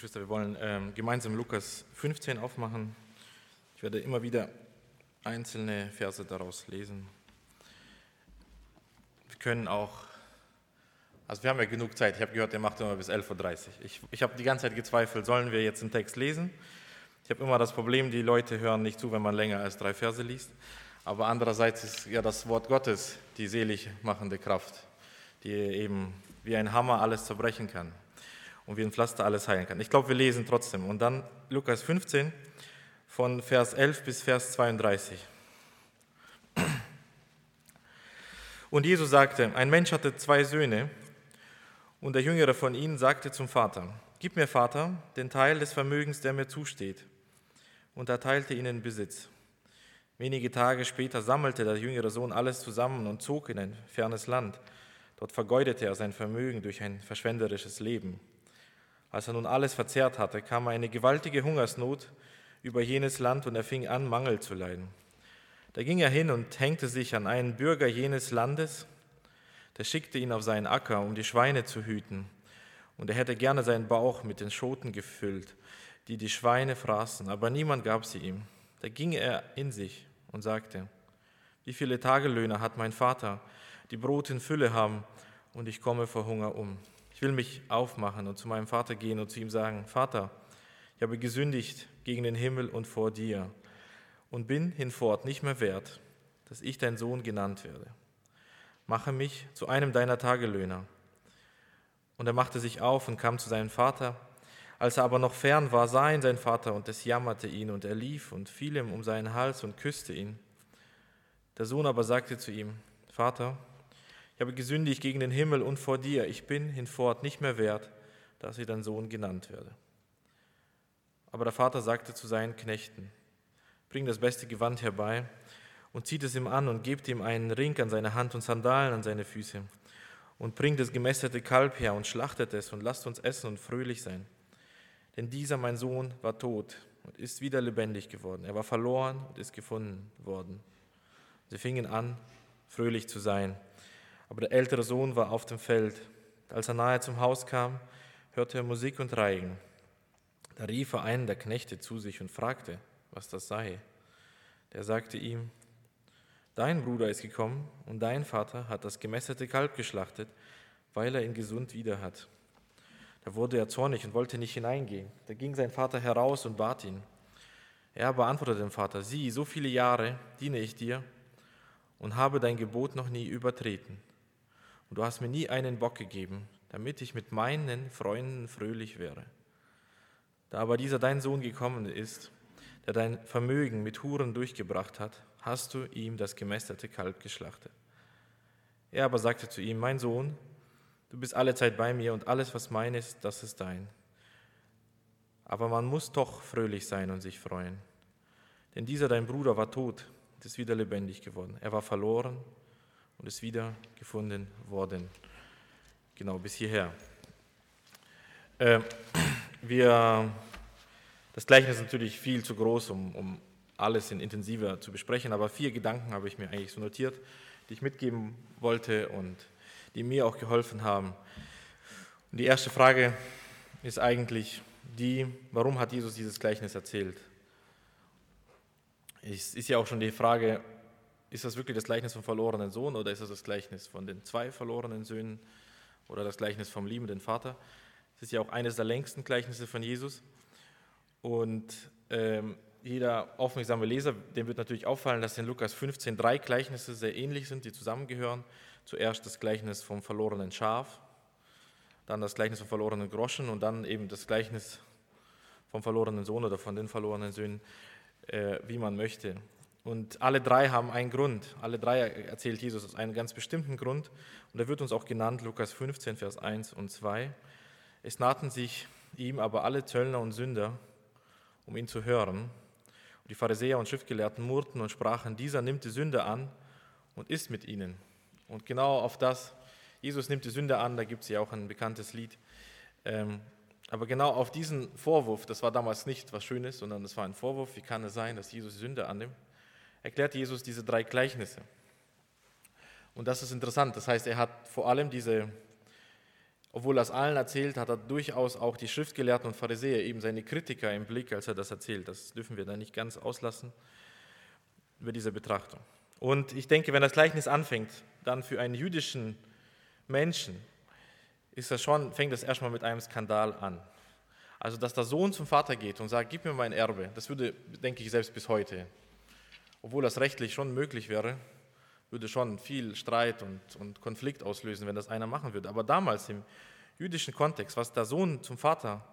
Geschwister, wir wollen ähm, gemeinsam Lukas 15 aufmachen. Ich werde immer wieder einzelne Verse daraus lesen. Wir können auch, also wir haben ja genug Zeit. Ich habe gehört, der macht immer bis 11.30 Uhr. Ich, ich habe die ganze Zeit gezweifelt, sollen wir jetzt einen Text lesen? Ich habe immer das Problem, die Leute hören nicht zu, wenn man länger als drei Verse liest. Aber andererseits ist ja das Wort Gottes die selig machende Kraft, die eben wie ein Hammer alles zerbrechen kann und wie ein Pflaster alles heilen kann. Ich glaube, wir lesen trotzdem. Und dann Lukas 15 von Vers 11 bis Vers 32. Und Jesus sagte, ein Mensch hatte zwei Söhne und der jüngere von ihnen sagte zum Vater, Gib mir, Vater, den Teil des Vermögens, der mir zusteht. Und er teilte ihnen Besitz. Wenige Tage später sammelte der jüngere Sohn alles zusammen und zog in ein fernes Land. Dort vergeudete er sein Vermögen durch ein verschwenderisches Leben. Als er nun alles verzehrt hatte, kam eine gewaltige Hungersnot über jenes Land und er fing an, Mangel zu leiden. Da ging er hin und hängte sich an einen Bürger jenes Landes, der schickte ihn auf seinen Acker, um die Schweine zu hüten. Und er hätte gerne seinen Bauch mit den Schoten gefüllt, die die Schweine fraßen, aber niemand gab sie ihm. Da ging er in sich und sagte, wie viele Tagelöhner hat mein Vater, die Brot in Fülle haben, und ich komme vor Hunger um. Ich will mich aufmachen und zu meinem Vater gehen und zu ihm sagen, Vater, ich habe gesündigt gegen den Himmel und vor dir und bin hinfort nicht mehr wert, dass ich dein Sohn genannt werde. Mache mich zu einem deiner Tagelöhner. Und er machte sich auf und kam zu seinem Vater. Als er aber noch fern war, sah ihn sein Vater und es jammerte ihn und er lief und fiel ihm um seinen Hals und küsste ihn. Der Sohn aber sagte zu ihm, Vater, ich habe gesündigt gegen den Himmel und vor dir. Ich bin hinfort nicht mehr wert, dass ich dein Sohn genannt werde. Aber der Vater sagte zu seinen Knechten, bring das beste Gewand herbei und zieht es ihm an und gebt ihm einen Ring an seine Hand und Sandalen an seine Füße und bringt das gemästete Kalb her und schlachtet es und lasst uns essen und fröhlich sein. Denn dieser, mein Sohn, war tot und ist wieder lebendig geworden. Er war verloren und ist gefunden worden. Sie fingen an, fröhlich zu sein. Aber der ältere Sohn war auf dem Feld. Als er nahe zum Haus kam, hörte er Musik und Reigen. Da rief er einen der Knechte zu sich und fragte, was das sei. Der sagte ihm, Dein Bruder ist gekommen und dein Vater hat das gemästete Kalb geschlachtet, weil er ihn gesund wieder hat. Da wurde er zornig und wollte nicht hineingehen. Da ging sein Vater heraus und bat ihn. Er beantwortete dem Vater, sieh, so viele Jahre diene ich dir und habe dein Gebot noch nie übertreten und du hast mir nie einen Bock gegeben, damit ich mit meinen Freunden fröhlich wäre. Da aber dieser dein Sohn gekommen ist, der dein Vermögen mit Huren durchgebracht hat, hast du ihm das gemästerte Kalb geschlachtet. Er aber sagte zu ihm, mein Sohn, du bist alle Zeit bei mir und alles, was mein ist, das ist dein. Aber man muss doch fröhlich sein und sich freuen. Denn dieser dein Bruder war tot und ist wieder lebendig geworden. Er war verloren und ist wieder gefunden worden. Genau, bis hierher. Äh, wir, das Gleichnis ist natürlich viel zu groß, um, um alles in intensiver zu besprechen, aber vier Gedanken habe ich mir eigentlich so notiert, die ich mitgeben wollte und die mir auch geholfen haben. Und die erste Frage ist eigentlich die, warum hat Jesus dieses Gleichnis erzählt? Es ist ja auch schon die Frage, ist das wirklich das Gleichnis vom verlorenen Sohn oder ist das das Gleichnis von den zwei verlorenen Söhnen oder das Gleichnis vom liebenden Vater? Es ist ja auch eines der längsten Gleichnisse von Jesus. Und ähm, jeder aufmerksame Leser, dem wird natürlich auffallen, dass in Lukas 15 drei Gleichnisse sehr ähnlich sind, die zusammengehören. Zuerst das Gleichnis vom verlorenen Schaf, dann das Gleichnis vom verlorenen Groschen und dann eben das Gleichnis vom verlorenen Sohn oder von den verlorenen Söhnen, äh, wie man möchte. Und alle drei haben einen Grund. Alle drei erzählt Jesus aus einem ganz bestimmten Grund. Und er wird uns auch genannt, Lukas 15, Vers 1 und 2. Es nahten sich ihm aber alle Zöllner und Sünder, um ihn zu hören. Und die Pharisäer und Schriftgelehrten murrten und sprachen, dieser nimmt die Sünde an und ist mit ihnen. Und genau auf das, Jesus nimmt die Sünde an, da gibt es ja auch ein bekanntes Lied. Ähm, aber genau auf diesen Vorwurf, das war damals nicht was Schönes, sondern es war ein Vorwurf, wie kann es sein, dass Jesus Sünde annimmt? Erklärt Jesus diese drei Gleichnisse. Und das ist interessant. Das heißt, er hat vor allem diese obwohl er es allen erzählt, hat er durchaus auch die Schriftgelehrten und Pharisäer, eben seine Kritiker im Blick, als er das erzählt. Das dürfen wir da nicht ganz auslassen über diese Betrachtung. Und ich denke, wenn das Gleichnis anfängt, dann für einen jüdischen Menschen ist das schon, fängt das erstmal mit einem Skandal an. Also, dass der Sohn zum Vater geht und sagt, gib mir mein Erbe, das würde, denke ich, selbst bis heute, obwohl das rechtlich schon möglich wäre, würde schon viel Streit und, und Konflikt auslösen, wenn das einer machen würde. Aber damals im jüdischen Kontext, was der Sohn zum Vater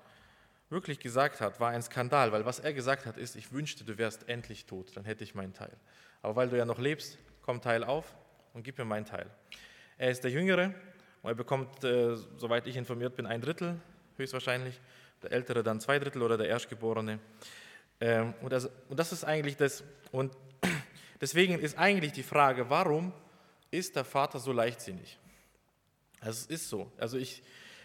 wirklich gesagt hat, war ein Skandal, weil was er gesagt hat, ist, ich wünschte, du wärst endlich tot, dann hätte ich meinen Teil. Aber weil du ja noch lebst, komm Teil auf und gib mir meinen Teil. Er ist der Jüngere und er bekommt, äh, soweit ich informiert bin, ein Drittel höchstwahrscheinlich, der Ältere dann zwei Drittel oder der Erstgeborene. Ähm, und, das, und das ist eigentlich das, und deswegen ist eigentlich die Frage, warum ist der Vater so leichtsinnig? Also es ist so. Also ich,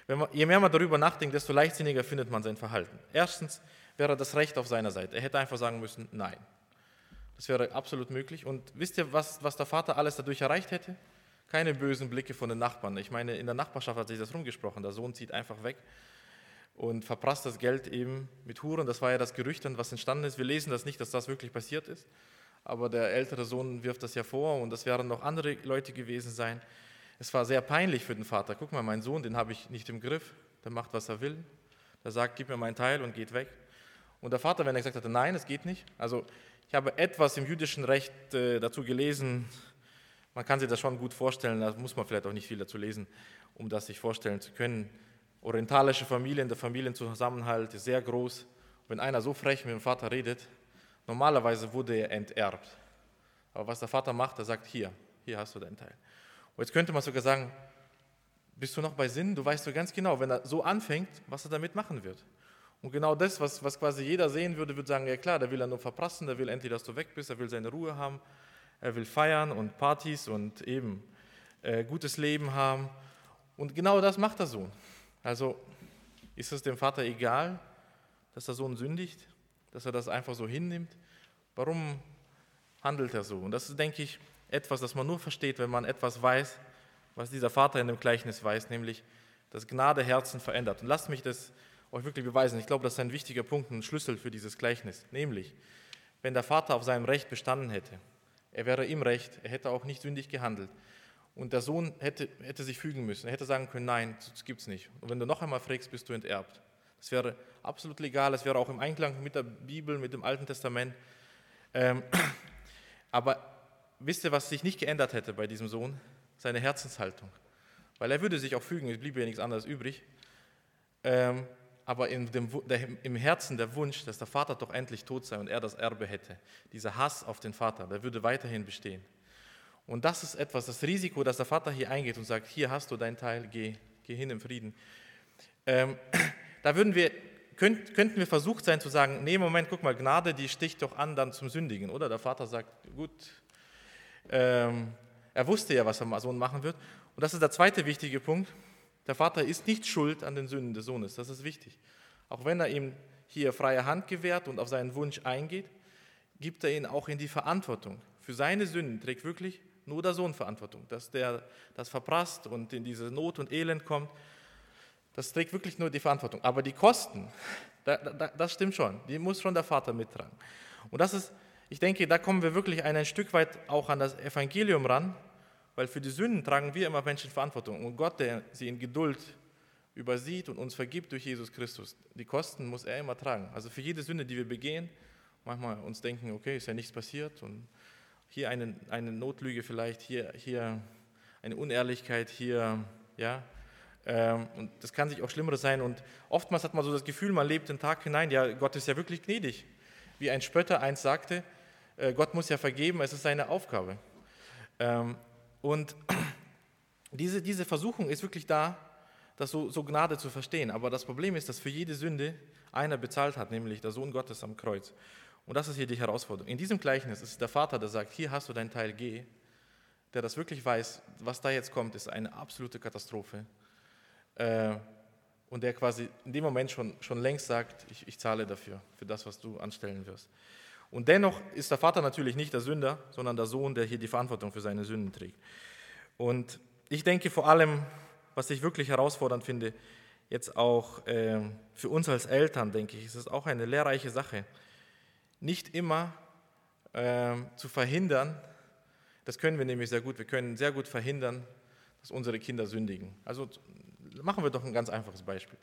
man, je mehr man darüber nachdenkt, desto leichtsinniger findet man sein Verhalten. Erstens wäre das Recht auf seiner Seite. Er hätte einfach sagen müssen, nein. Das wäre absolut möglich. Und wisst ihr, was, was der Vater alles dadurch erreicht hätte? Keine bösen Blicke von den Nachbarn. Ich meine, in der Nachbarschaft hat sich das rumgesprochen. Der Sohn zieht einfach weg und verprasst das Geld eben mit Huren. Das war ja das Gerücht, was entstanden ist. Wir lesen das nicht, dass das wirklich passiert ist. Aber der ältere Sohn wirft das ja vor und das werden noch andere Leute gewesen sein. Es war sehr peinlich für den Vater. Guck mal, mein Sohn, den habe ich nicht im Griff. Der macht, was er will. Der sagt, gib mir meinen Teil und geht weg. Und der Vater, wenn er gesagt hatte, nein, es geht nicht. Also ich habe etwas im jüdischen Recht äh, dazu gelesen. Man kann sich das schon gut vorstellen. Da muss man vielleicht auch nicht viel dazu lesen, um das sich vorstellen zu können. Orientalische Familien, der Familienzusammenhalt ist sehr groß. Wenn einer so frech mit dem Vater redet, normalerweise wurde er enterbt. Aber was der Vater macht, er sagt, hier, hier hast du deinen Teil. Und jetzt könnte man sogar sagen, bist du noch bei Sinn? Du weißt so ganz genau, wenn er so anfängt, was er damit machen wird. Und genau das, was, was quasi jeder sehen würde, würde sagen, ja klar, der will er nur verprassen, der will endlich, dass du weg bist, er will seine Ruhe haben, er will feiern und Partys und eben äh, gutes Leben haben. Und genau das macht der Sohn. Also ist es dem Vater egal, dass der Sohn sündigt, dass er das einfach so hinnimmt? Warum handelt er so? Und das ist, denke ich, etwas, das man nur versteht, wenn man etwas weiß, was dieser Vater in dem Gleichnis weiß, nämlich, dass Gnade Herzen verändert. Und lasst mich das euch wirklich beweisen. Ich glaube, das ist ein wichtiger Punkt, ein Schlüssel für dieses Gleichnis. Nämlich, wenn der Vater auf seinem Recht bestanden hätte, er wäre im Recht, er hätte auch nicht sündig gehandelt. Und der Sohn hätte, hätte sich fügen müssen. Er hätte sagen können, nein, das gibt es nicht. Und wenn du noch einmal fragst, bist du enterbt. Das wäre absolut legal, das wäre auch im Einklang mit der Bibel, mit dem Alten Testament. Ähm, aber wisst ihr, was sich nicht geändert hätte bei diesem Sohn? Seine Herzenshaltung. Weil er würde sich auch fügen, es bliebe ja nichts anderes übrig. Ähm, aber in dem, der, im Herzen der Wunsch, dass der Vater doch endlich tot sei und er das Erbe hätte, dieser Hass auf den Vater, der würde weiterhin bestehen. Und das ist etwas, das Risiko, dass der Vater hier eingeht und sagt, hier hast du dein Teil, geh, geh hin im Frieden. Ähm, da würden wir, könnt, könnten wir versucht sein zu sagen, nee, Moment, guck mal, Gnade, die sticht doch an dann zum Sündigen, oder? Der Vater sagt, gut, ähm, er wusste ja, was der Sohn machen wird. Und das ist der zweite wichtige Punkt. Der Vater ist nicht schuld an den Sünden des Sohnes, das ist wichtig. Auch wenn er ihm hier freie Hand gewährt und auf seinen Wunsch eingeht, gibt er ihn auch in die Verantwortung. Für seine Sünden trägt wirklich nur der Sohn Verantwortung. Dass der das verprasst und in diese Not und Elend kommt, das trägt wirklich nur die Verantwortung. Aber die Kosten, das stimmt schon, die muss schon der Vater mittragen. Und das ist ich denke, da kommen wir wirklich ein Stück weit auch an das Evangelium ran, weil für die Sünden tragen wir immer Menschen Verantwortung. Und Gott, der sie in Geduld übersieht und uns vergibt durch Jesus Christus, die Kosten muss er immer tragen. Also für jede Sünde, die wir begehen, manchmal uns denken, okay, ist ja nichts passiert und hier eine, eine Notlüge vielleicht, hier, hier eine Unehrlichkeit, hier, ja, und das kann sich auch Schlimmeres sein. Und oftmals hat man so das Gefühl, man lebt den Tag hinein, ja, Gott ist ja wirklich gnädig. Wie ein Spötter einst sagte, äh, Gott muss ja vergeben, es ist seine Aufgabe. Ähm, und diese, diese Versuchung ist wirklich da, das so, so Gnade zu verstehen. Aber das Problem ist, dass für jede Sünde einer bezahlt hat, nämlich der Sohn Gottes am Kreuz. Und das ist hier die Herausforderung. In diesem Gleichnis ist der Vater, der sagt, hier hast du dein Teil, geh, der das wirklich weiß, was da jetzt kommt, ist eine absolute Katastrophe. Äh, und der quasi in dem Moment schon, schon längst sagt, ich, ich zahle dafür, für das, was du anstellen wirst. Und dennoch ist der Vater natürlich nicht der Sünder, sondern der Sohn, der hier die Verantwortung für seine Sünden trägt. Und ich denke vor allem, was ich wirklich herausfordernd finde, jetzt auch äh, für uns als Eltern, denke ich, ist es auch eine lehrreiche Sache. Nicht immer äh, zu verhindern, das können wir nämlich sehr gut, wir können sehr gut verhindern, dass unsere Kinder sündigen. Also machen wir doch ein ganz einfaches Beispiel.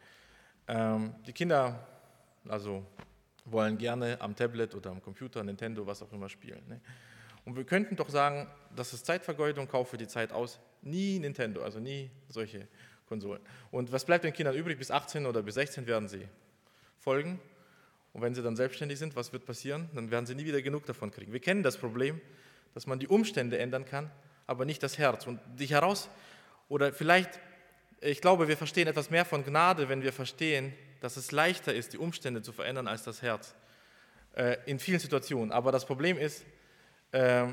Ähm, die Kinder, also wollen gerne am Tablet oder am Computer, Nintendo, was auch immer spielen. Ne? Und wir könnten doch sagen, das ist Zeitvergeudung, kaufe die Zeit aus. Nie Nintendo, also nie solche Konsolen. Und was bleibt den Kindern übrig? Bis 18 oder bis 16 werden sie folgen. Und wenn sie dann selbstständig sind, was wird passieren? Dann werden sie nie wieder genug davon kriegen. Wir kennen das Problem, dass man die Umstände ändern kann, aber nicht das Herz. Und dich heraus, oder vielleicht, ich glaube, wir verstehen etwas mehr von Gnade, wenn wir verstehen, dass es leichter ist, die Umstände zu verändern als das Herz. Äh, in vielen Situationen. Aber das Problem ist, äh,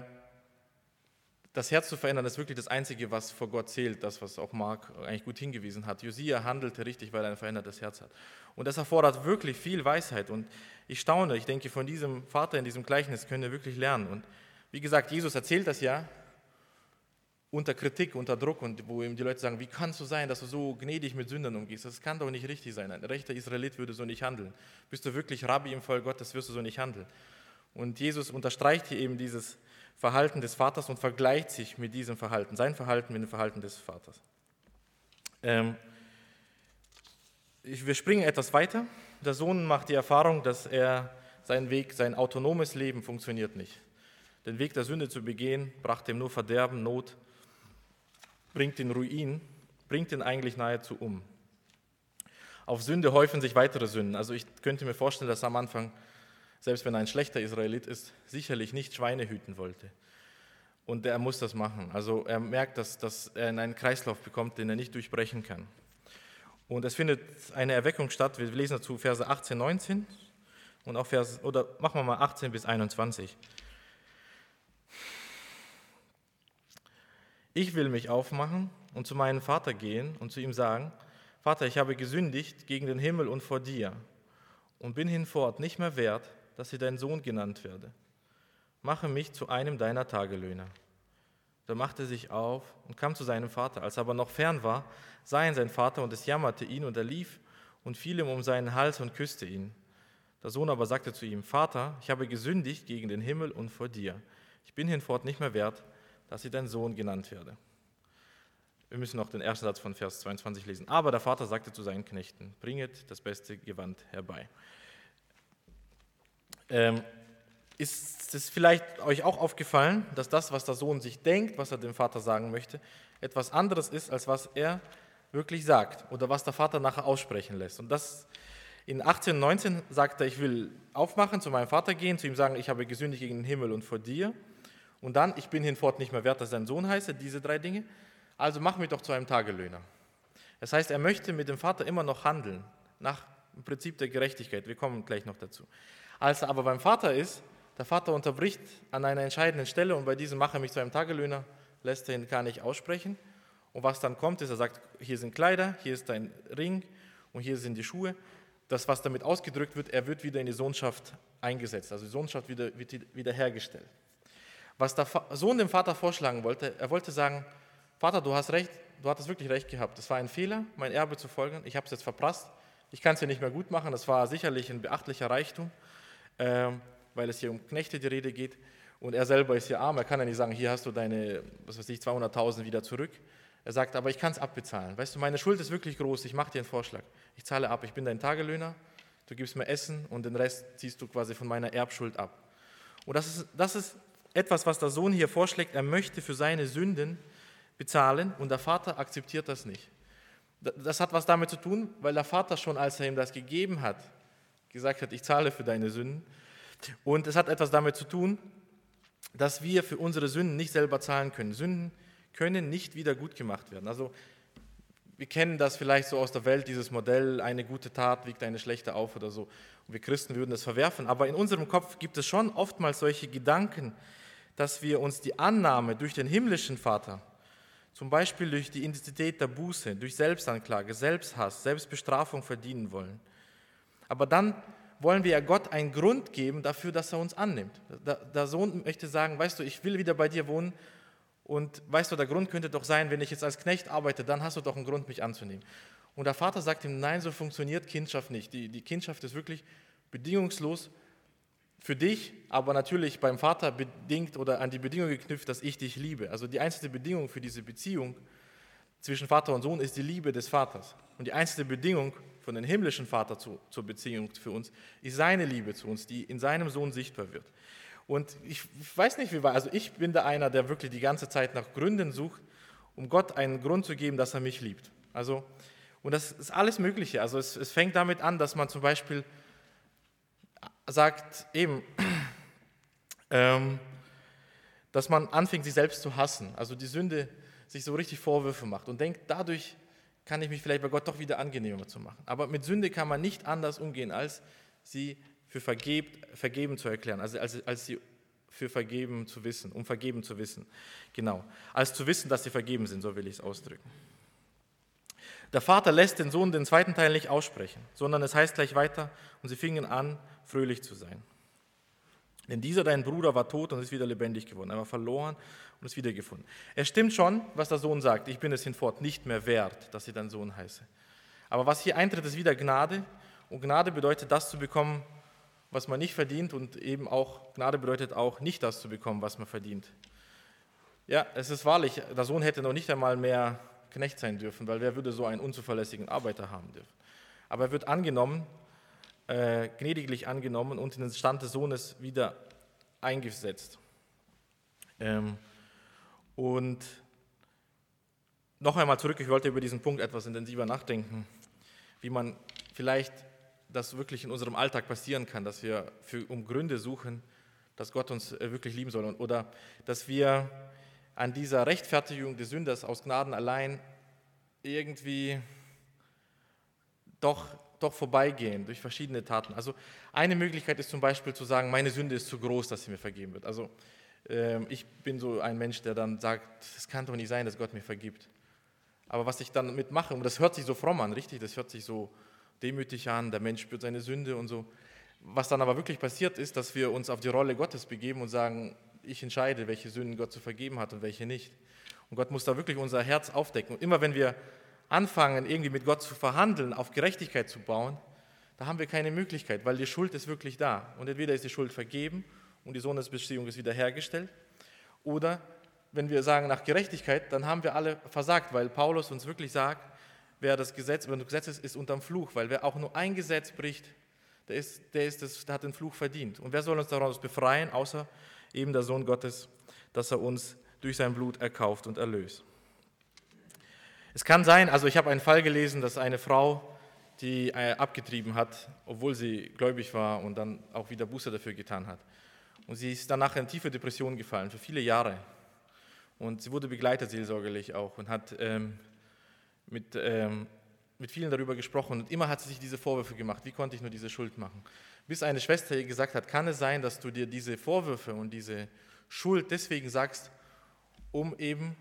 das Herz zu verändern, ist wirklich das Einzige, was vor Gott zählt, das, was auch Mark eigentlich gut hingewiesen hat. Josia handelte richtig, weil er ein verändertes Herz hat. Und das erfordert wirklich viel Weisheit. Und ich staune, ich denke, von diesem Vater in diesem Gleichnis können wir wirklich lernen. Und wie gesagt, Jesus erzählt das ja unter Kritik, unter Druck und wo ihm die Leute sagen, wie kann es so sein, dass du so gnädig mit Sündern umgehst? Das kann doch nicht richtig sein. Ein rechter Israelit würde so nicht handeln. Bist du wirklich Rabbi im Volk Gottes, wirst du so nicht handeln. Und Jesus unterstreicht hier eben dieses Verhalten des Vaters und vergleicht sich mit diesem Verhalten, sein Verhalten mit dem Verhalten des Vaters. Ähm, wir springen etwas weiter. Der Sohn macht die Erfahrung, dass er sein Weg, sein autonomes Leben funktioniert nicht. Den Weg der Sünde zu begehen, brachte ihm nur Verderben, Not, bringt ihn Ruin, bringt ihn eigentlich nahezu um. Auf Sünde häufen sich weitere Sünden. Also ich könnte mir vorstellen, dass am Anfang selbst wenn er ein schlechter Israelit ist, sicherlich nicht Schweine hüten wollte. Und er muss das machen. Also er merkt, dass, dass er in einen Kreislauf bekommt, den er nicht durchbrechen kann. Und es findet eine Erweckung statt. Wir lesen dazu Verse 18, 19 und auch Vers, oder machen wir mal 18 bis 21. Ich will mich aufmachen und zu meinem Vater gehen und zu ihm sagen, Vater, ich habe gesündigt gegen den Himmel und vor dir und bin hinfort nicht mehr wert, dass sie dein Sohn genannt werde. Mache mich zu einem deiner Tagelöhner. Da machte er sich auf und kam zu seinem Vater. Als er aber noch fern war, sah ihn sein Vater und es jammerte ihn und er lief und fiel ihm um seinen Hals und küsste ihn. Der Sohn aber sagte zu ihm, Vater, ich habe gesündigt gegen den Himmel und vor dir. Ich bin hinfort nicht mehr wert, dass ich dein Sohn genannt werde. Wir müssen noch den ersten Satz von Vers 22 lesen. Aber der Vater sagte zu seinen Knechten, bringet das beste Gewand herbei. Ähm, ist es vielleicht euch auch aufgefallen, dass das, was der Sohn sich denkt, was er dem Vater sagen möchte, etwas anderes ist, als was er wirklich sagt oder was der Vater nachher aussprechen lässt? Und das in 18, 19 sagt er, ich will aufmachen, zu meinem Vater gehen, zu ihm sagen, ich habe gesündigt gegen den Himmel und vor dir. Und dann, ich bin hinfort nicht mehr wert, dass dein Sohn heiße, diese drei Dinge. Also mach mich doch zu einem Tagelöhner. Das heißt, er möchte mit dem Vater immer noch handeln, nach dem Prinzip der Gerechtigkeit. Wir kommen gleich noch dazu. Als er aber beim Vater ist, der Vater unterbricht an einer entscheidenden Stelle und bei diesem mache mich zu einem Tagelöhner, lässt er ihn gar nicht aussprechen. Und was dann kommt, ist, er sagt, hier sind Kleider, hier ist dein Ring und hier sind die Schuhe. Das, was damit ausgedrückt wird, er wird wieder in die Sohnschaft eingesetzt, also die Sohnschaft wieder, wird wiederhergestellt. Was der Sohn dem Vater vorschlagen wollte, er wollte sagen, Vater, du hast recht, du hattest wirklich recht gehabt. Es war ein Fehler, mein Erbe zu folgen. Ich habe es jetzt verprasst. Ich kann es ja nicht mehr gut machen. Das war sicherlich ein beachtlicher Reichtum äh, weil es hier um Knechte die Rede geht. Und er selber ist ja arm, er kann ja nicht sagen, hier hast du deine, was weiß ich, 200.000 wieder zurück. Er sagt, aber ich kann es abbezahlen. Weißt du, meine Schuld ist wirklich groß, ich mache dir einen Vorschlag. Ich zahle ab, ich bin dein Tagelöhner, du gibst mir Essen und den Rest ziehst du quasi von meiner Erbschuld ab. Und das ist, das ist etwas, was der Sohn hier vorschlägt. Er möchte für seine Sünden bezahlen und der Vater akzeptiert das nicht. Das hat was damit zu tun, weil der Vater schon, als er ihm das gegeben hat, gesagt hat, ich zahle für deine Sünden. Und es hat etwas damit zu tun, dass wir für unsere Sünden nicht selber zahlen können. Sünden können nicht wieder gut gemacht werden. Also wir kennen das vielleicht so aus der Welt, dieses Modell, eine gute Tat wiegt eine schlechte auf oder so. Und wir Christen würden das verwerfen. Aber in unserem Kopf gibt es schon oftmals solche Gedanken, dass wir uns die Annahme durch den himmlischen Vater, zum Beispiel durch die Intensität der Buße, durch Selbstanklage, Selbsthass, Selbstbestrafung verdienen wollen. Aber dann wollen wir ja Gott einen Grund geben dafür, dass er uns annimmt. Der Sohn möchte sagen, weißt du, ich will wieder bei dir wohnen Und weißt du, der Grund könnte doch sein, wenn ich jetzt als Knecht arbeite, dann hast du doch einen Grund, mich anzunehmen. Und der Vater sagt ihm, nein, so funktioniert Kindschaft nicht. Die, die Kindschaft ist wirklich bedingungslos für dich, aber natürlich beim Vater bedingt oder an die Bedingung geknüpft, dass ich dich liebe. Also die einzige Bedingung für diese Beziehung zwischen Vater und Sohn ist die Liebe des Vaters. Und die einzige Bedingung von dem himmlischen Vater zu, zur Beziehung für uns ist seine Liebe zu uns, die in seinem Sohn sichtbar wird. Und ich, weiß nicht, wie war, also ich bin da einer, der wirklich die ganze Zeit nach Gründen sucht, um Gott einen Grund zu geben, dass er mich liebt. Also, und das ist alles Mögliche. Also es, es fängt damit an, dass man zum Beispiel sagt, eben, ähm, dass man anfängt, sich selbst zu hassen. Also die Sünde sich so richtig Vorwürfe macht und denkt, dadurch kann ich mich vielleicht bei Gott doch wieder angenehmer zu machen. Aber mit Sünde kann man nicht anders umgehen, als sie für vergebt, vergeben zu erklären, also als, als sie für vergeben zu wissen, um vergeben zu wissen. Genau. Als zu wissen, dass sie vergeben sind, so will ich es ausdrücken. Der Vater lässt den Sohn den zweiten Teil nicht aussprechen, sondern es heißt gleich weiter, und sie fingen an, fröhlich zu sein. Denn dieser dein Bruder war tot und ist wieder lebendig geworden. Er war verloren und ist wiedergefunden. Es stimmt schon, was der Sohn sagt. Ich bin es hinfort nicht mehr wert, dass ich dein Sohn heiße. Aber was hier eintritt, ist wieder Gnade. Und Gnade bedeutet, das zu bekommen, was man nicht verdient und eben auch, Gnade bedeutet auch, nicht das zu bekommen, was man verdient. Ja, es ist wahrlich, der Sohn hätte noch nicht einmal mehr Knecht sein dürfen, weil wer würde so einen unzuverlässigen Arbeiter haben dürfen. Aber er wird angenommen, äh, gnädiglich angenommen und in den Stand des Sohnes wieder eingesetzt. Ähm, und noch einmal zurück, ich wollte über diesen Punkt etwas intensiver nachdenken, wie man vielleicht das wirklich in unserem Alltag passieren kann, dass wir für, um Gründe suchen, dass Gott uns äh, wirklich lieben soll oder dass wir an dieser Rechtfertigung des Sünders aus Gnaden allein irgendwie doch, doch vorbeigehen durch verschiedene Taten. Also eine Möglichkeit ist zum Beispiel zu sagen, meine Sünde ist zu groß, dass sie mir vergeben wird. Also äh, ich bin so ein Mensch, der dann sagt, es kann doch nicht sein, dass Gott mir vergibt. Aber was ich dann mitmache, und das hört sich so fromm an, richtig, das hört sich so demütig an, der Mensch spürt seine Sünde und so. Was dann aber wirklich passiert ist, dass wir uns auf die Rolle Gottes begeben und sagen, ich entscheide, welche Sünden Gott zu vergeben hat und welche nicht. Und Gott muss da wirklich unser Herz aufdecken. Und immer wenn wir anfangen, irgendwie mit Gott zu verhandeln, auf Gerechtigkeit zu bauen, da haben wir keine Möglichkeit, weil die Schuld ist wirklich da. Und entweder ist die Schuld vergeben und die Sohnesbeziehung ist wiederhergestellt, oder wenn wir sagen nach Gerechtigkeit, dann haben wir alle versagt, weil Paulus uns wirklich sagt, wer das Gesetz, wenn das Gesetz ist, ist unterm Fluch, weil wer auch nur ein Gesetz bricht, der, ist, der, ist das, der hat den Fluch verdient. Und wer soll uns daraus befreien, außer eben der Sohn Gottes, dass er uns durch sein Blut erkauft und erlöst. Es kann sein, also ich habe einen Fall gelesen, dass eine Frau, die äh, abgetrieben hat, obwohl sie gläubig war und dann auch wieder Buße dafür getan hat. Und sie ist danach in tiefe Depression gefallen, für viele Jahre. Und sie wurde begleitet seelsorgerlich auch und hat ähm, mit, ähm, mit vielen darüber gesprochen und immer hat sie sich diese Vorwürfe gemacht, wie konnte ich nur diese Schuld machen. Bis eine Schwester ihr gesagt hat, kann es sein, dass du dir diese Vorwürfe und diese Schuld deswegen sagst, um eben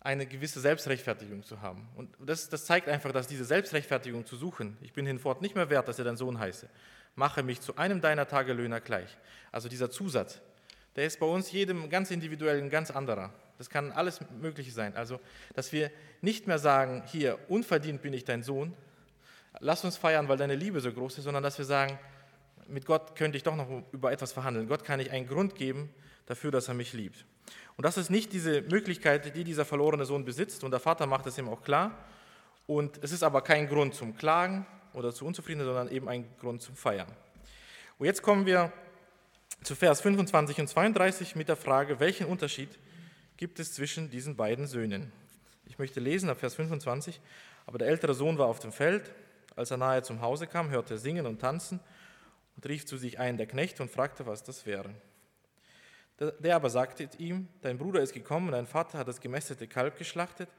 eine gewisse Selbstrechtfertigung zu haben. Und das, das zeigt einfach, dass diese Selbstrechtfertigung zu suchen, ich bin hinfort nicht mehr wert, dass er dein Sohn heiße, mache mich zu einem deiner Tagelöhner gleich. Also dieser Zusatz, der ist bei uns jedem ganz individuell ein ganz anderer. Das kann alles Mögliche sein. Also, dass wir nicht mehr sagen, hier, unverdient bin ich dein Sohn, lass uns feiern, weil deine Liebe so groß ist, sondern dass wir sagen, mit Gott könnte ich doch noch über etwas verhandeln. Gott kann ich einen Grund geben dafür, dass er mich liebt. Und das ist nicht diese Möglichkeit, die dieser verlorene Sohn besitzt. Und der Vater macht es ihm auch klar. Und es ist aber kein Grund zum Klagen oder zu Unzufriedenheit, sondern eben ein Grund zum Feiern. Und jetzt kommen wir zu Vers 25 und 32 mit der Frage, welchen Unterschied gibt es zwischen diesen beiden Söhnen. Ich möchte lesen ab Vers 25. Aber der ältere Sohn war auf dem Feld. Als er nahe zum Hause kam, hörte er singen und tanzen und rief zu sich einen der Knechte und fragte, was das wäre. Der aber sagte ihm, dein Bruder ist gekommen dein Vater hat das gemästete Kalb geschlachtet,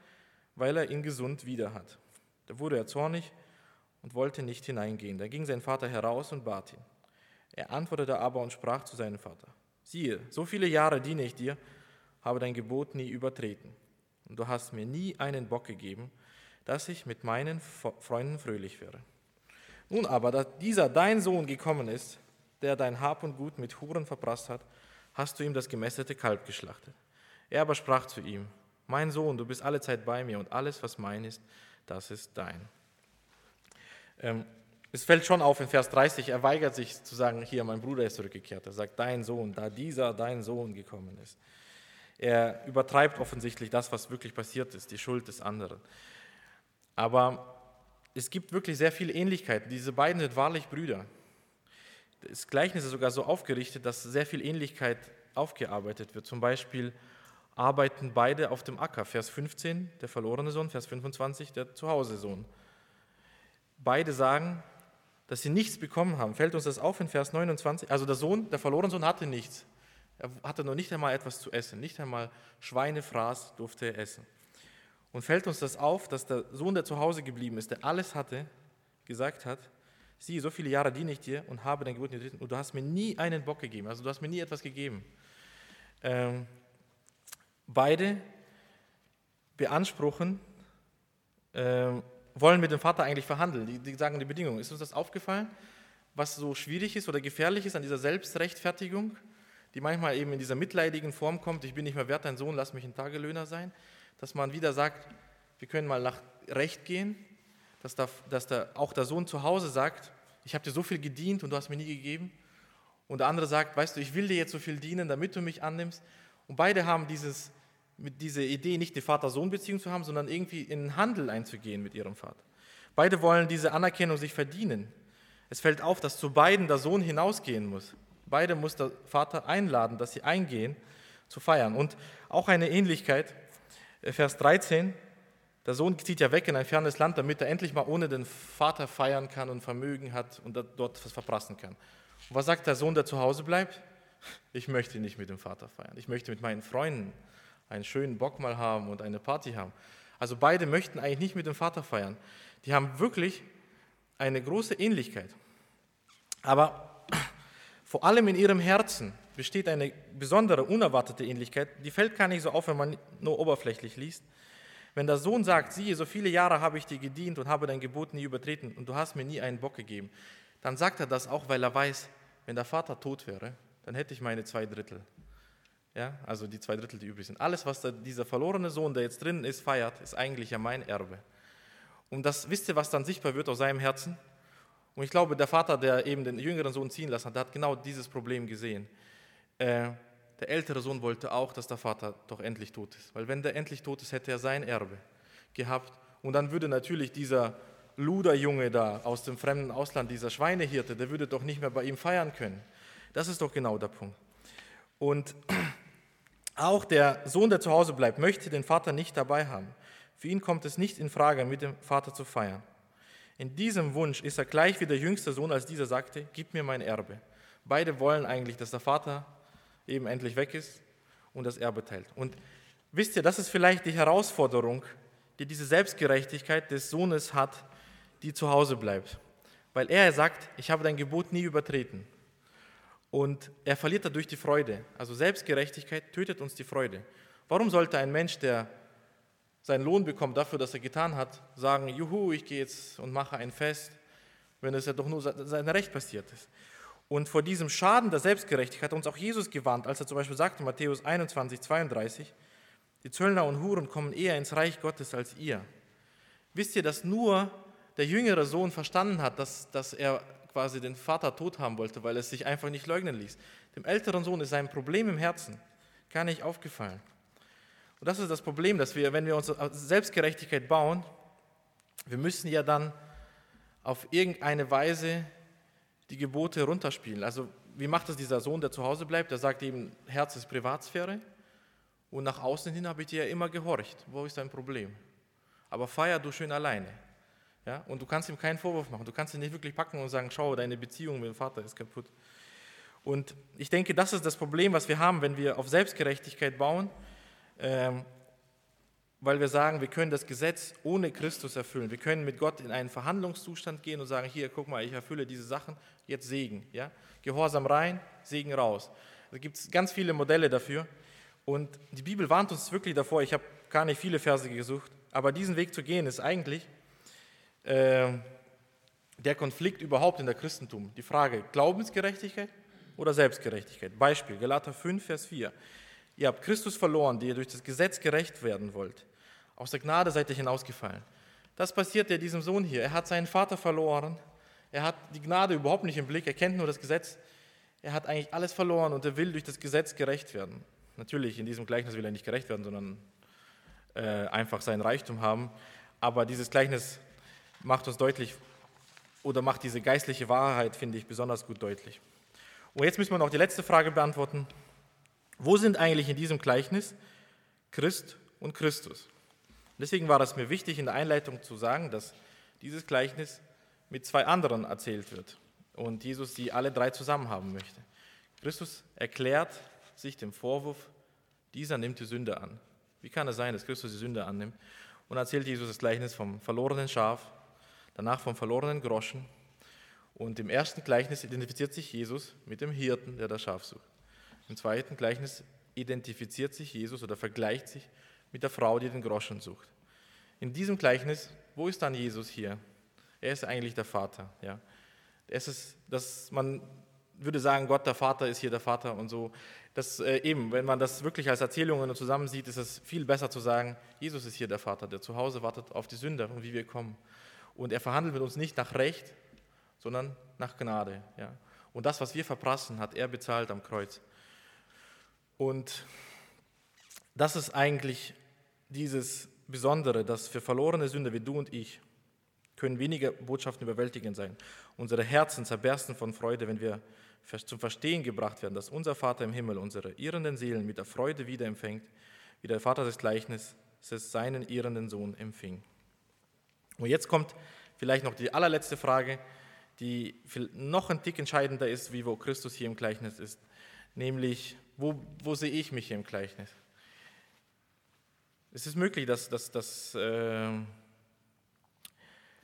weil er ihn gesund wieder hat. Da wurde er zornig und wollte nicht hineingehen. Da ging sein Vater heraus und bat ihn. Er antwortete aber und sprach zu seinem Vater, siehe, so viele Jahre diene ich dir habe dein Gebot nie übertreten. Und du hast mir nie einen Bock gegeben, dass ich mit meinen Freunden fröhlich wäre. Nun aber, da dieser dein Sohn gekommen ist, der dein Hab und Gut mit Huren verprasst hat, hast du ihm das gemästete Kalb geschlachtet. Er aber sprach zu ihm, mein Sohn, du bist alle Zeit bei mir und alles, was mein ist, das ist dein. Ähm, es fällt schon auf in Vers 30, er weigert sich zu sagen, hier, mein Bruder ist zurückgekehrt. Er sagt, dein Sohn, da dieser, dein Sohn gekommen ist. Er übertreibt offensichtlich das, was wirklich passiert ist, die Schuld des anderen. Aber es gibt wirklich sehr viele Ähnlichkeiten. Diese beiden sind wahrlich Brüder. Das Gleichnis ist sogar so aufgerichtet, dass sehr viel Ähnlichkeit aufgearbeitet wird. Zum Beispiel arbeiten beide auf dem Acker. Vers 15, der verlorene Sohn, Vers 25, der Zuhause-Sohn. Beide sagen, dass sie nichts bekommen haben. Fällt uns das auf in Vers 29? Also der Sohn, der verlorene Sohn hatte nichts. Er hatte noch nicht einmal etwas zu essen. Nicht einmal Schweinefraß durfte er essen. Und fällt uns das auf, dass der Sohn, der zu Hause geblieben ist, der alles hatte, gesagt hat, sieh, so viele Jahre diene ich dir und habe dein Gebot nicht und du hast mir nie einen Bock gegeben, also du hast mir nie etwas gegeben. Ähm, beide beanspruchen, ähm, wollen mit dem Vater eigentlich verhandeln. Die, die sagen die Bedingungen. Ist uns das aufgefallen, was so schwierig ist oder gefährlich ist an dieser Selbstrechtfertigung, die manchmal eben in dieser mitleidigen Form kommt, ich bin nicht mehr wert, dein Sohn, lass mich ein Tagelöhner sein, dass man wieder sagt, wir können mal nach Recht gehen, dass, da, dass da auch der Sohn zu Hause sagt, ich habe dir so viel gedient und du hast mir nie gegeben. Und der andere sagt, weißt du, ich will dir jetzt so viel dienen, damit du mich annimmst. Und beide haben dieses, mit dieser Idee, nicht die Vater-Sohn-Beziehung zu haben, sondern irgendwie in einen Handel einzugehen mit ihrem Vater. Beide wollen diese Anerkennung sich verdienen. Es fällt auf, dass zu beiden der Sohn hinausgehen muss. Beide muss der Vater einladen, dass sie eingehen zu feiern. Und auch eine Ähnlichkeit, äh, Vers 13, der Sohn zieht ja weg in ein fernes Land, damit er endlich mal ohne den Vater feiern kann und Vermögen hat und dort was verprassen kann. Und was sagt der Sohn, der zu Hause bleibt? Ich möchte nicht mit dem Vater feiern. Ich möchte mit meinen Freunden einen schönen Bock mal haben und eine Party haben. Also beide möchten eigentlich nicht mit dem Vater feiern. Die haben wirklich eine große Ähnlichkeit. Aber vor allem in ihrem Herzen besteht eine besondere, unerwartete Ähnlichkeit. Die fällt gar nicht so auf, wenn man nur oberflächlich liest. Wenn der Sohn sagt, siehe, so viele Jahre habe ich dir gedient und habe dein Gebot nie übertreten und du hast mir nie einen Bock gegeben, dann sagt er das auch, weil er weiß, wenn der Vater tot wäre, dann hätte ich meine zwei Drittel. Ja, also die zwei Drittel, die übrig sind. Alles, was der, dieser verlorene Sohn, der jetzt drin ist, feiert, ist eigentlich ja mein Erbe. Und das wisst ihr, was dann sichtbar wird aus seinem Herzen? Und ich glaube, der Vater, der eben den jüngeren Sohn ziehen lassen hat, der hat genau dieses Problem gesehen. Äh, der ältere Sohn wollte auch, dass der Vater doch endlich tot ist. Weil wenn der endlich tot ist, hätte er sein Erbe gehabt. Und dann würde natürlich dieser Luderjunge da aus dem fremden Ausland, dieser Schweinehirte, der würde doch nicht mehr bei ihm feiern können. Das ist doch genau der Punkt. Und auch der Sohn, der zu Hause bleibt, möchte den Vater nicht dabei haben. Für ihn kommt es nicht in Frage, mit dem Vater zu feiern. In diesem Wunsch ist er gleich wie der jüngste Sohn, als dieser sagte, gib mir mein Erbe. Beide wollen eigentlich, dass der Vater eben endlich weg ist und das Erbe teilt. Und wisst ihr, das ist vielleicht die Herausforderung, die diese Selbstgerechtigkeit des Sohnes hat, die zu Hause bleibt. Weil er sagt, ich habe dein Gebot nie übertreten. Und er verliert dadurch die Freude. Also Selbstgerechtigkeit tötet uns die Freude. Warum sollte ein Mensch, der seinen Lohn bekommt dafür, dass er getan hat, sagen, juhu, ich gehe jetzt und mache ein Fest, wenn es ja doch nur sein Recht passiert ist. Und vor diesem Schaden der Selbstgerechtigkeit hat uns auch Jesus gewarnt, als er zum Beispiel sagte, Matthäus 21, 32, die Zöllner und Huren kommen eher ins Reich Gottes als ihr. Wisst ihr, dass nur der jüngere Sohn verstanden hat, dass, dass er quasi den Vater tot haben wollte, weil es sich einfach nicht leugnen ließ. Dem älteren Sohn ist sein Problem im Herzen gar nicht aufgefallen. Und das ist das Problem, dass wir, wenn wir unsere Selbstgerechtigkeit bauen, wir müssen ja dann auf irgendeine Weise die Gebote runterspielen. Also wie macht das dieser Sohn, der zu Hause bleibt? Der sagt eben, Herz ist Privatsphäre und nach außen hin habe ich dir ja immer gehorcht. Wo ist dein Problem? Aber feier du schön alleine. Ja? Und du kannst ihm keinen Vorwurf machen. Du kannst ihn nicht wirklich packen und sagen, schau, deine Beziehung mit dem Vater ist kaputt. Und ich denke, das ist das Problem, was wir haben, wenn wir auf Selbstgerechtigkeit bauen, ähm, weil wir sagen, wir können das Gesetz ohne Christus erfüllen. Wir können mit Gott in einen Verhandlungszustand gehen und sagen, hier, guck mal, ich erfülle diese Sachen, jetzt Segen. Ja? Gehorsam rein, Segen raus. Da gibt es ganz viele Modelle dafür. Und die Bibel warnt uns wirklich davor, ich habe gar nicht viele Verse gesucht, aber diesen Weg zu gehen ist eigentlich äh, der Konflikt überhaupt in der Christentum. Die Frage Glaubensgerechtigkeit oder Selbstgerechtigkeit. Beispiel Galater 5, Vers 4. Ihr habt Christus verloren, die ihr durch das Gesetz gerecht werden wollt. Aus der Gnade seid ihr hinausgefallen. Das passiert ja diesem Sohn hier. Er hat seinen Vater verloren. Er hat die Gnade überhaupt nicht im Blick. Er kennt nur das Gesetz. Er hat eigentlich alles verloren und er will durch das Gesetz gerecht werden. Natürlich, in diesem Gleichnis will er nicht gerecht werden, sondern äh, einfach seinen Reichtum haben. Aber dieses Gleichnis macht uns deutlich oder macht diese geistliche Wahrheit, finde ich, besonders gut deutlich. Und jetzt müssen wir noch die letzte Frage beantworten. Wo sind eigentlich in diesem Gleichnis Christ und Christus? Deswegen war es mir wichtig, in der Einleitung zu sagen, dass dieses Gleichnis mit zwei anderen erzählt wird und Jesus sie alle drei zusammen haben möchte. Christus erklärt sich dem Vorwurf, dieser nimmt die Sünde an. Wie kann es sein, dass Christus die Sünde annimmt? Und erzählt Jesus das Gleichnis vom verlorenen Schaf, danach vom verlorenen Groschen. Und im ersten Gleichnis identifiziert sich Jesus mit dem Hirten, der das Schaf sucht. Im zweiten Gleichnis identifiziert sich Jesus oder vergleicht sich mit der Frau, die den Groschen sucht. In diesem Gleichnis, wo ist dann Jesus hier? Er ist eigentlich der Vater. Ja. Es ist, dass man würde sagen, Gott der Vater ist hier der Vater und so. Das äh, eben, wenn man das wirklich als Erzählungen zusammen sieht, ist es viel besser zu sagen, Jesus ist hier der Vater, der zu Hause wartet auf die Sünder und wie wir kommen. Und er verhandelt mit uns nicht nach Recht, sondern nach Gnade. Ja. Und das, was wir verprassen, hat er bezahlt am Kreuz. Und das ist eigentlich dieses Besondere, dass für verlorene Sünder wie du und ich können weniger Botschaften überwältigend sein. Unsere Herzen zerbersten von Freude, wenn wir zum Verstehen gebracht werden, dass unser Vater im Himmel unsere irrenden Seelen mit der Freude wieder empfängt, wie der Vater des Gleichnisses seinen irrenden Sohn empfing. Und jetzt kommt vielleicht noch die allerletzte Frage, die noch ein Tick entscheidender ist, wie wo Christus hier im Gleichnis ist, nämlich, wo, wo sehe ich mich hier im Gleichnis? Es ist möglich, dass, dass, dass, äh,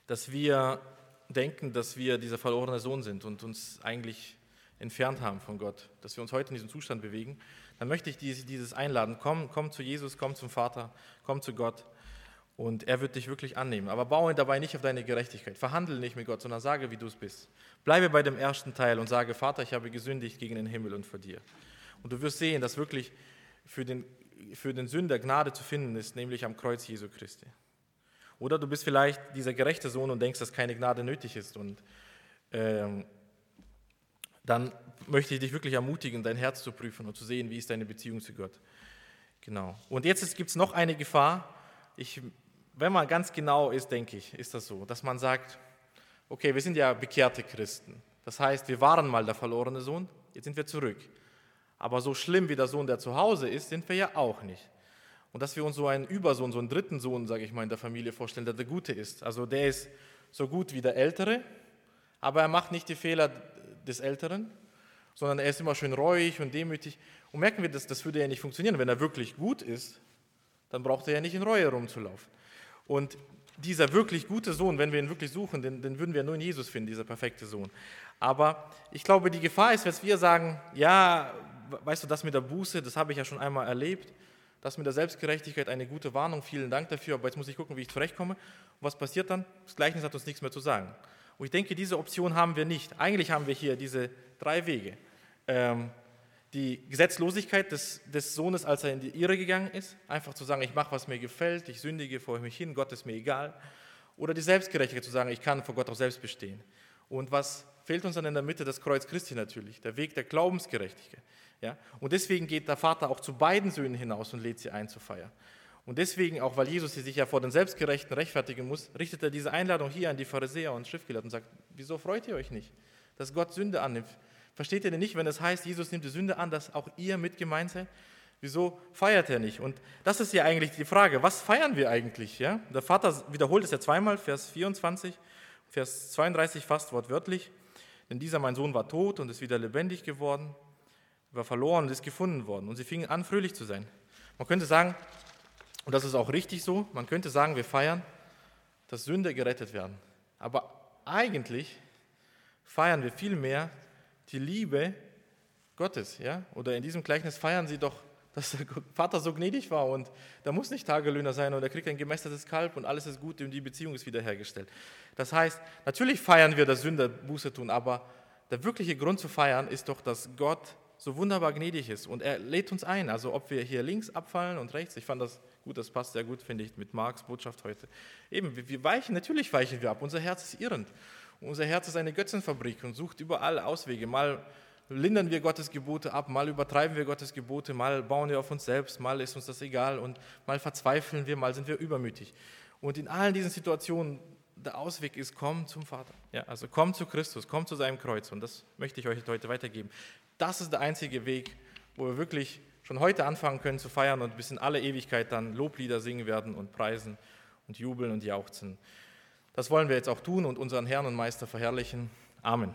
dass wir denken, dass wir dieser verlorene Sohn sind und uns eigentlich entfernt haben von Gott, dass wir uns heute in diesem Zustand bewegen, dann möchte ich dieses einladen. Komm, komm zu Jesus, komm zum Vater, komm zu Gott und er wird dich wirklich annehmen. Aber baue dabei nicht auf deine Gerechtigkeit. Verhandle nicht mit Gott, sondern sage, wie du es bist. Bleibe bei dem ersten Teil und sage, Vater, ich habe gesündigt gegen den Himmel und vor dir. Und du wirst sehen, dass wirklich für den für den Sünder Gnade zu finden ist, nämlich am Kreuz Jesu Christi. Oder du bist vielleicht dieser gerechte Sohn und denkst, dass keine Gnade nötig ist. Und ähm, dann möchte ich dich wirklich ermutigen, dein Herz zu prüfen und zu sehen, wie ist deine Beziehung zu Gott. Genau. Und jetzt gibt es noch eine Gefahr. Ich, wenn man ganz genau ist, denke ich, ist das so, dass man sagt, okay, wir sind ja bekehrte Christen. Das heißt, wir waren mal der verlorene Sohn, jetzt sind wir zurück. Aber so schlimm wie der Sohn, der zu Hause ist, sind wir ja auch nicht. Und dass wir uns so einen Übersohn, so einen dritten Sohn, sage ich mal, in der Familie vorstellen, der der Gute ist. Also der ist so gut wie der Ältere, aber er macht nicht die Fehler des Älteren, sondern er ist immer schön reuig und demütig. Und merken wir, dass das würde ja nicht funktionieren. Wenn er wirklich gut ist, dann braucht er ja nicht in Reue rumzulaufen. Und dieser wirklich gute Sohn, wenn wir ihn wirklich suchen, den, den würden wir nur in Jesus finden, dieser perfekte Sohn. Aber ich glaube, die Gefahr ist, dass wir sagen, ja, weißt du, das mit der Buße, das habe ich ja schon einmal erlebt. Das mit der Selbstgerechtigkeit, eine gute Warnung, vielen Dank dafür, aber jetzt muss ich gucken, wie ich zurechtkomme. Und was passiert dann? Das Gleichnis hat uns nichts mehr zu sagen. Und ich denke, diese Option haben wir nicht. Eigentlich haben wir hier diese drei Wege. Ähm, die Gesetzlosigkeit des, des, Sohnes, als er in die Irre gegangen ist, einfach zu sagen, ich mache, was mir gefällt, ich sündige vor mich hin, Gott ist mir egal. Oder die Selbstgerechtigkeit zu sagen, ich kann vor Gott auch selbst bestehen. Und was fehlt uns dann in der Mitte? Das Kreuz Christi natürlich, der Weg der Glaubensgerechtigkeit. Ja? Und deswegen geht der Vater auch zu beiden Söhnen hinaus und lädt sie ein zur Feier. Und deswegen, auch weil Jesus sich ja vor den Selbstgerechten rechtfertigen muss, richtet er diese Einladung hier an die Pharisäer und Schriftgelehrten und sagt, wieso freut ihr euch nicht, dass Gott Sünde annimmt? Versteht ihr denn nicht, wenn es heißt, Jesus nimmt die Sünde an, dass auch ihr mit gemeint seid? Wieso feiert er nicht? Und das ist ja eigentlich die Frage, was feiern wir eigentlich? Ja? Der Vater wiederholt es ja zweimal, Vers 24, Vers 32 fast wortwörtlich. Denn dieser mein Sohn war tot und ist wieder lebendig geworden war verloren und ist gefunden worden. Und sie fingen an, fröhlich zu sein. Man könnte sagen, und das ist auch richtig so, man könnte sagen, wir feiern, dass Sünder gerettet werden. Aber eigentlich feiern wir vielmehr die Liebe Gottes. Ja? Oder in diesem Gleichnis feiern sie doch, dass der Vater so gnädig war und da muss nicht Tagelöhner sein und er kriegt ein gemästetes Kalb und alles ist gut und die Beziehung ist wiederhergestellt. Das heißt, natürlich feiern wir, dass Sünder Buße tun, aber der wirkliche Grund zu feiern ist doch, dass Gott so wunderbar gnädig ist. Und er lädt uns ein, also ob wir hier links abfallen und rechts. Ich fand das gut, das passt sehr gut, finde ich, mit Marks Botschaft heute. Eben, wir weichen, natürlich weichen wir ab. Unser Herz ist irrend. Unser Herz ist eine Götzenfabrik und sucht überall Auswege. Mal lindern wir Gottes Gebote ab, mal übertreiben wir Gottes Gebote, mal bauen wir auf uns selbst, mal ist uns das egal und mal verzweifeln wir, mal sind wir übermütig. Und in allen diesen Situationen, der Ausweg ist, komm zum Vater. Ja, also komm zu Christus, komm zu seinem Kreuz. Und das möchte ich euch heute weitergeben. Das ist der einzige Weg, wo wir wirklich schon heute anfangen können zu feiern und bis in alle Ewigkeit dann Loblieder singen werden und preisen und jubeln und jauchzen. Das wollen wir jetzt auch tun und unseren Herrn und Meister verherrlichen. Amen.